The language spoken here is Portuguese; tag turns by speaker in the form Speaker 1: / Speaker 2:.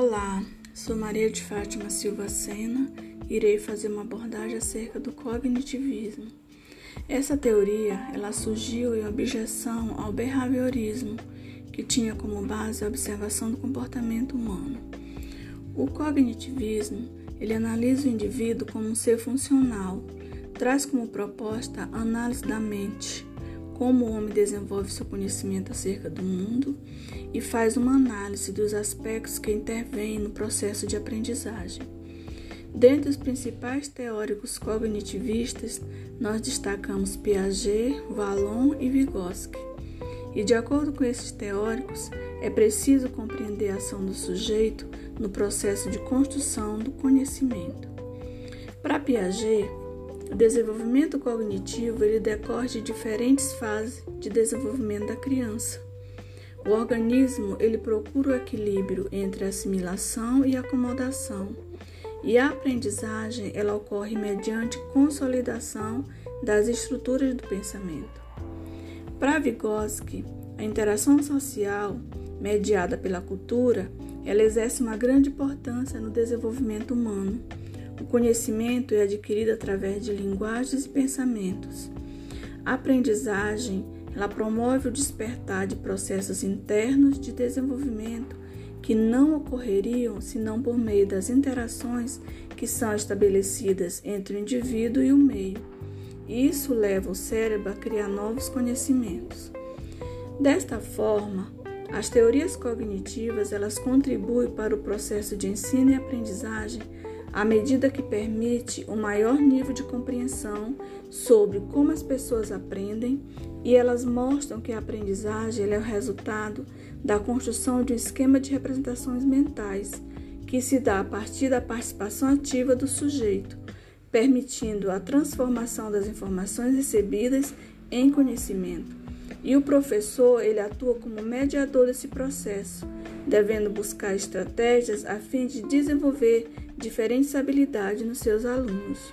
Speaker 1: Olá, sou Maria de Fátima Silva Sena e irei fazer uma abordagem acerca do cognitivismo. Essa teoria ela surgiu em objeção ao behaviorismo, que tinha como base a observação do comportamento humano. O cognitivismo ele analisa o indivíduo como um ser funcional, traz como proposta a análise da mente, como o homem desenvolve seu conhecimento acerca do mundo e faz uma análise dos aspectos que intervêm no processo de aprendizagem. Dentre os principais teóricos cognitivistas, nós destacamos Piaget, Vallon e Vygotsky. E de acordo com esses teóricos, é preciso compreender a ação do sujeito no processo de construção do conhecimento. Para Piaget, o desenvolvimento cognitivo ele decorre de diferentes fases de desenvolvimento da criança. O organismo ele procura o equilíbrio entre assimilação e acomodação, e a aprendizagem ela ocorre mediante consolidação das estruturas do pensamento. Para Vygotsky, a interação social mediada pela cultura, ela exerce uma grande importância no desenvolvimento humano o conhecimento é adquirido através de linguagens e pensamentos. A aprendizagem, ela promove o despertar de processos internos de desenvolvimento que não ocorreriam senão por meio das interações que são estabelecidas entre o indivíduo e o meio. Isso leva o cérebro a criar novos conhecimentos. Desta forma, as teorias cognitivas elas contribuem para o processo de ensino e aprendizagem à medida que permite um maior nível de compreensão sobre como as pessoas aprendem e elas mostram que a aprendizagem é o resultado da construção de um esquema de representações mentais que se dá a partir da participação ativa do sujeito, permitindo a transformação das informações recebidas em conhecimento. E o professor, ele atua como mediador desse processo, devendo buscar estratégias a fim de desenvolver diferentes habilidades nos seus alunos.